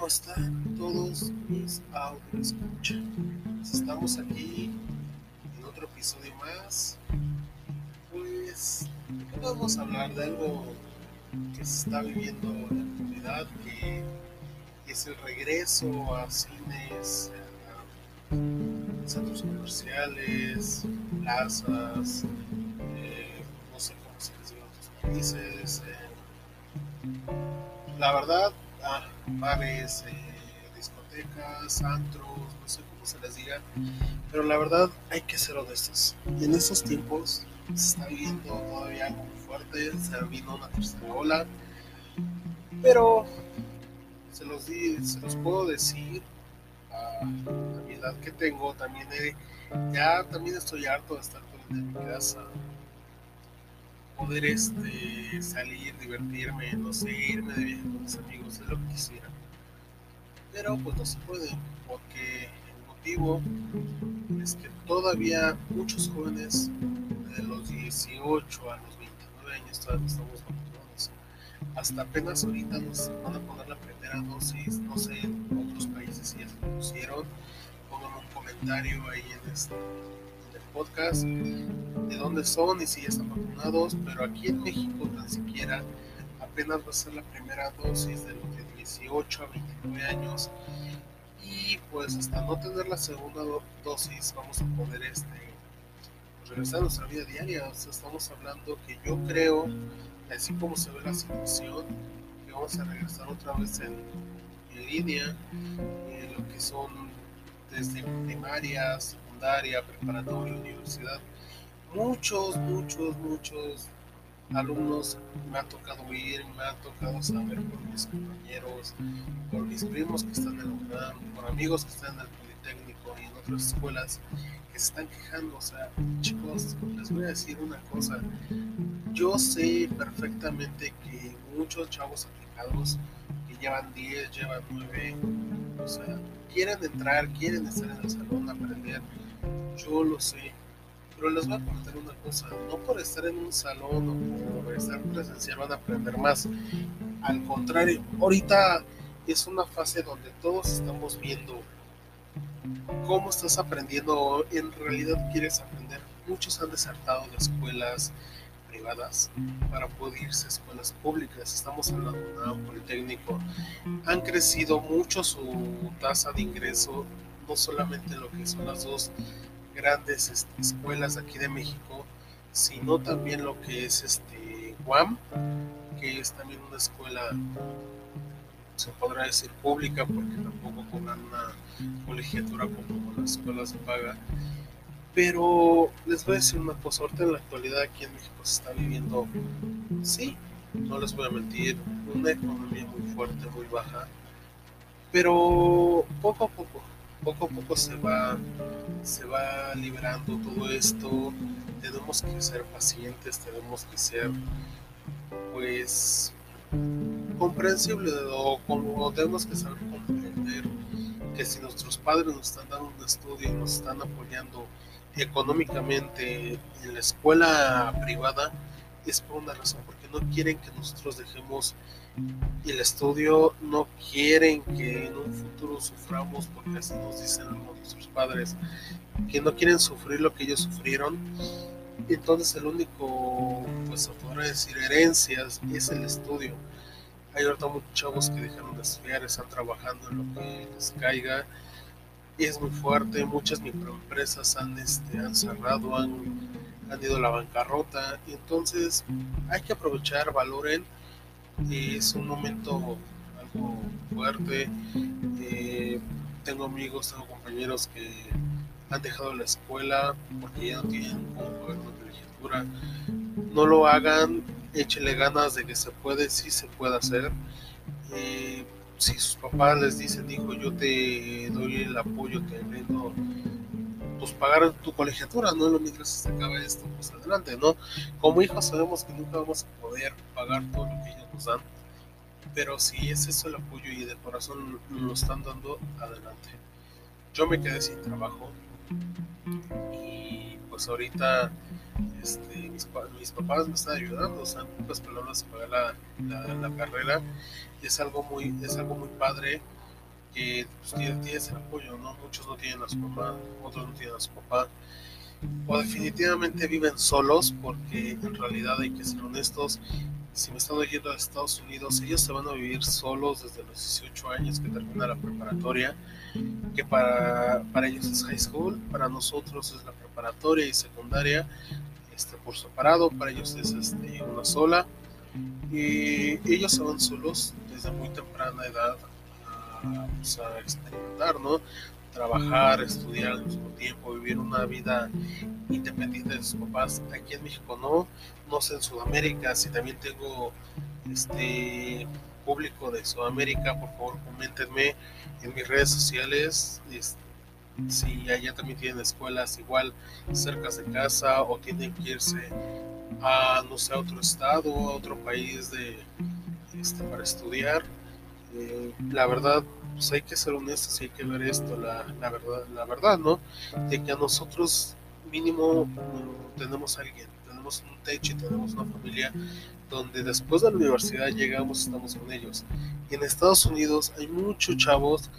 ¿Cómo están todos mis audios? Pues estamos aquí en otro episodio más. Pues vamos a hablar de algo que se está viviendo en la comunidad, que es el regreso a cines, a centros comerciales, plazas, eh, no sé cómo se les diga en otros países. Eh, la verdad, ah, bares, eh, discotecas, antros, no sé cómo se les diga, pero la verdad hay que ser honestos. En estos tiempos se está viviendo todavía algo muy fuerte, se ha vino una tercera ola, pero se los, di, se los puedo decir a la mi edad que tengo, también ya también estoy harto de estar en mi casa poder este, salir, divertirme, no sé, irme de viaje con mis amigos, es lo que quisiera. Pero pues no se puede, porque el motivo es que todavía muchos jóvenes de los 18 a los 29 años todavía estamos vacunados. Hasta apenas ahorita nos van a poner la primera dosis, no sé, en otros países si ya se pusieron. Pongan un comentario ahí en este podcast de dónde son y si ya están vacunados, pero aquí en México tan siquiera apenas va a ser la primera dosis de los de 18 a 29 años y pues hasta no tener la segunda dosis vamos a poder este regresar a nuestra vida diaria. O sea, estamos hablando que yo creo, así como se ve la situación, que vamos a regresar otra vez en, en línea, en lo que son desde primarias, preparatoria, universidad, muchos, muchos, muchos alumnos me ha tocado ir, me ha tocado saber por mis compañeros, por mis primos que están en el UNAM, por amigos que están en el Politécnico y en otras escuelas que se están quejando. O sea, chicos, les voy a decir una cosa. Yo sé perfectamente que muchos chavos aplicados que llevan 10, llevan 9, o sea, quieren entrar, quieren estar en el salón, aprender, yo lo sé. Pero les voy a comentar una cosa, no por estar en un salón o por estar presencial van a aprender más. Al contrario, ahorita es una fase donde todos estamos viendo cómo estás aprendiendo en realidad quieres aprender. Muchos han desertado de escuelas privadas para poder irse a escuelas públicas. Estamos hablando de un politécnico. Han crecido mucho su tasa de ingreso, no solamente lo que son las dos grandes este, escuelas aquí de México, sino también lo que es este Guam, que es también una escuela, se podrá decir pública, porque tampoco cobran una colegiatura como las escuelas de paga. Pero les voy a decir una cosa, ahorita en la actualidad aquí en México se está viviendo, sí, no les voy a mentir, una economía muy fuerte, muy baja, pero poco a poco poco a poco se va, se va liberando todo esto. Tenemos que ser pacientes, tenemos que ser, pues, comprensibles o como tenemos que saber comprender que si nuestros padres nos están dando un estudio nos están apoyando económicamente en la escuela privada, es razón, porque no quieren que nosotros dejemos el estudio no quieren que en un futuro suframos, porque así nos dicen nuestros padres, que no quieren sufrir lo que ellos sufrieron. Entonces el único, pues se podría decir, herencias es el estudio. Hay ahorita muchos chavos que dejaron de estudiar, están trabajando en lo que les caiga. Es muy fuerte, muchas microempresas han, este, han cerrado, han, han ido a la bancarrota. Entonces hay que aprovechar, valoren es un momento algo fuerte. Eh, tengo amigos, tengo compañeros que han dejado la escuela porque ya no tienen cómo pagar una colegiatura. No lo hagan, échenle ganas de que se puede, sí se puede hacer. Eh, si sus papás les dicen, hijo, yo te doy el apoyo, te vendo, pues pagar tu colegiatura, ¿no? Mientras se acaba esto, pues adelante, ¿no? Como hijos sabemos que nunca vamos a poder pagar todo lo que ellos nos dan, pero si es eso el apoyo y de corazón lo están dando, adelante. Yo me quedé sin trabajo y pues ahorita este, mis, papás me están ayudando, o sea, en palabras, pagar la, la, carrera. Y es algo muy, es algo muy padre que pues, tienes el apoyo, ¿no? Muchos no tienen a su mamá, otros no tienen a su papá, o definitivamente viven solos, porque en realidad hay que ser honestos, si me están oyendo a Estados Unidos, ellos se van a vivir solos desde los 18 años que termina la preparatoria, que para, para ellos es high school, para nosotros es la preparatoria y secundaria, este, por separado, para ellos es este, una sola, y ellos se van solos desde muy temprana edad a, experimentar, ¿no? trabajar, estudiar al mismo tiempo, vivir una vida independiente de sus papás. Aquí en México no, no sé en Sudamérica, si también tengo este público de Sudamérica, por favor coméntenme en mis redes sociales si allá también tienen escuelas igual cerca de casa o tienen que irse a no sé a otro estado, a otro país de este, para estudiar. Eh, la verdad pues hay que ser honestos y hay que ver esto, la, la, verdad, la verdad, ¿no? De que a nosotros mínimo tenemos a alguien, tenemos un techo y tenemos una familia donde después de la universidad llegamos estamos con ellos. Y en Estados Unidos hay muchos chavos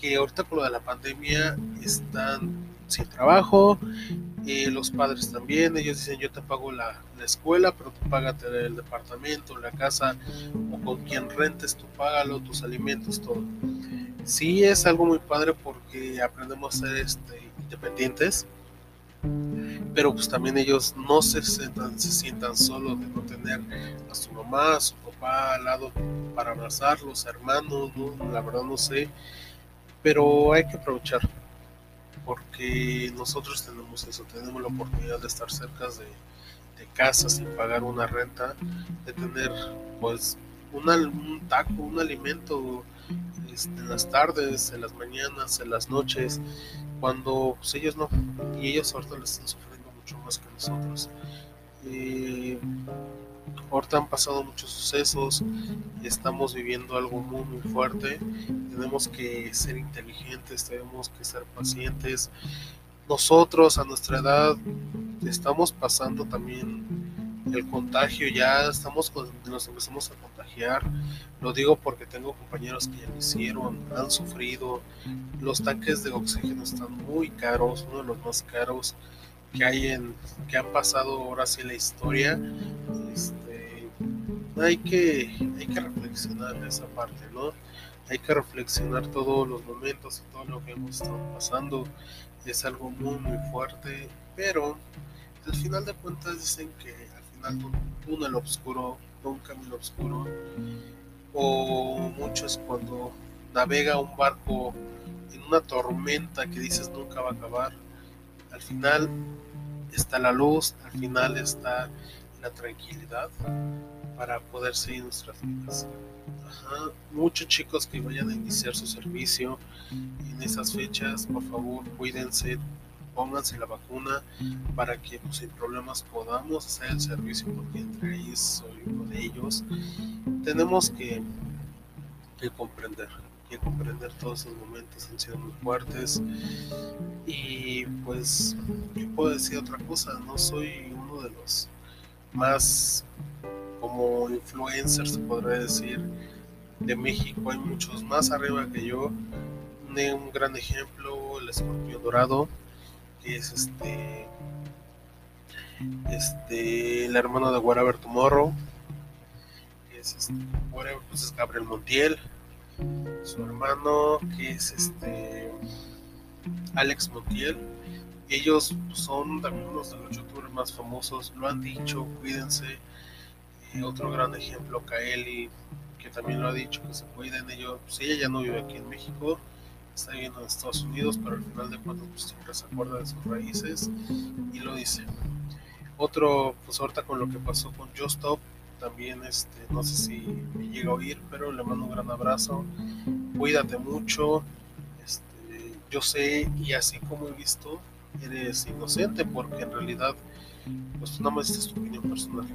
que ahorita por lo de la pandemia están sin trabajo, y los padres también, ellos dicen yo te pago la, la escuela, pero tú págate el departamento, la casa, o con quien rentes, tú págalo, tus alimentos, todo sí es algo muy padre porque aprendemos a ser este, independientes, pero pues también ellos no se sientan, se sientan solos de no tener a su mamá, a su papá al lado para abrazarlos, hermanos, la verdad no sé, pero hay que aprovechar porque nosotros tenemos eso, tenemos la oportunidad de estar cerca de, de casa sin pagar una renta, de tener pues un taco, un alimento este, en las tardes, en las mañanas, en las noches, cuando pues, ellos no, y ellos ahorita le están sufriendo mucho más que nosotros. Ahorita han pasado muchos sucesos, estamos viviendo algo muy, muy fuerte, tenemos que ser inteligentes, tenemos que ser pacientes. Nosotros a nuestra edad estamos pasando también el contagio ya estamos nos empezamos a contagiar. Lo digo porque tengo compañeros que ya lo hicieron han sufrido. Los tanques de oxígeno están muy caros uno de los más caros que hay en que han pasado ahora sí la historia hay que hay que reflexionar en esa parte no hay que reflexionar todos los momentos y todo lo que hemos estado pasando. Es algo muy muy fuerte pero al final de cuentas dicen que un túnel oscuro, un camino oscuro, o muchos cuando navega un barco en una tormenta que dices nunca va a acabar, al final está la luz, al final está la tranquilidad para poder seguir nuestras vidas. Muchos chicos que vayan a iniciar su servicio en esas fechas, por favor, cuídense, pónganse la vacuna para que pues, sin problemas podamos hacer el servicio, porque entre ellos soy uno de ellos. Tenemos que, que comprender, que comprender todos esos momentos han sido muy fuertes. Y pues, yo puedo decir otra cosa? No soy uno de los más como influencers, se podría decir, de México. Hay muchos más arriba que yo. Un gran ejemplo, el escorpio dorado que es este este el hermano de Whatever Tomorrow que es este Whatever pues es Gabriel Montiel su hermano que es este Alex Montiel ellos son también unos de los más famosos lo han dicho cuídense y otro gran ejemplo Kaeli que también lo ha dicho que se cuiden ellos pues ella ya no vive aquí en México está viviendo en Estados Unidos, pero al final de cuentas pues, siempre se acuerda de sus raíces y lo dice. Otro, pues ahorita con lo que pasó con Just Stop, también este, no sé si me llega a oír, pero le mando un gran abrazo. Cuídate mucho. Este, yo sé, y así como he visto, eres inocente porque en realidad, pues nada más es tu opinión personal.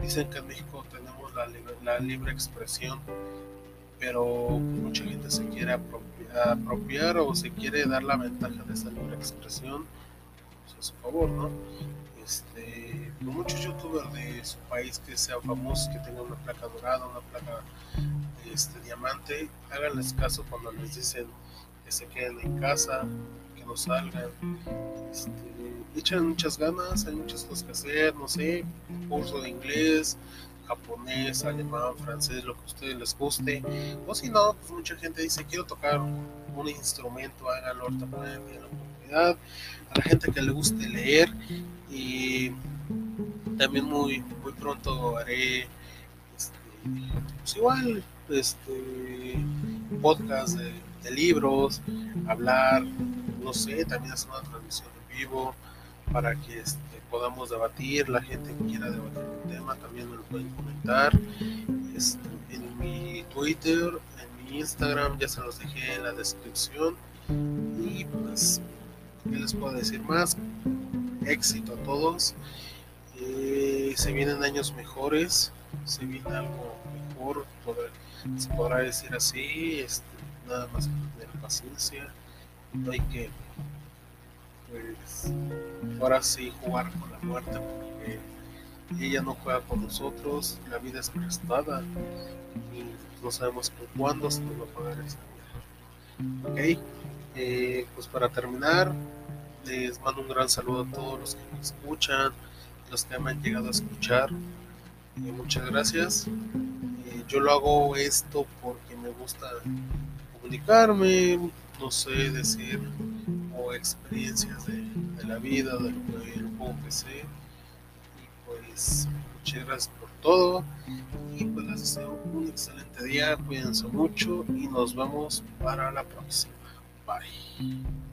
Dicen que en México tenemos la, la libre expresión pero mucha gente se quiere apropiar, o se quiere dar la ventaja de esa libre expresión pues, a su favor, ¿no? Este, muchos youtubers de su país que sean famosos, que tengan una placa dorada, una placa este, diamante, háganles caso cuando les dicen que se queden en casa, que no salgan. Este, echan muchas ganas, hay muchas cosas que hacer, no sé, curso de inglés, japonés, alemán, francés, lo que a ustedes les guste. O si no, pues mucha gente dice, quiero tocar un instrumento, háganlo ahorita para la oportunidad. A la gente que le guste leer y también muy, muy pronto haré este, pues igual este podcast de, libros, hablar, no sé, también hacer una transmisión en vivo para que este, podamos debatir, la gente que quiera debatir un tema también me lo pueden comentar. Este, en mi Twitter, en mi Instagram, ya se los dejé en la descripción. Y pues, ¿qué les puedo decir más? Éxito a todos. Eh, se vienen años mejores, se viene algo mejor, se podrá decir así, este, nada más que tener paciencia, hay que pues ahora sí jugar con la muerte porque ella no juega con nosotros, la vida es prestada y no sabemos por cuándo se nos va a pagar esa vida. Ok, eh, pues para terminar, les mando un gran saludo a todos los que me escuchan, los que me han llegado a escuchar. y muchas gracias. Eh, yo lo hago esto porque me gusta comunicarme, no sé, decir experiencias de, la vida, de lo que, sé. Y pues muchas gracias por todo. Y pues les deseo un excelente día, cuídense mucho y nos vemos para la próxima. Bye.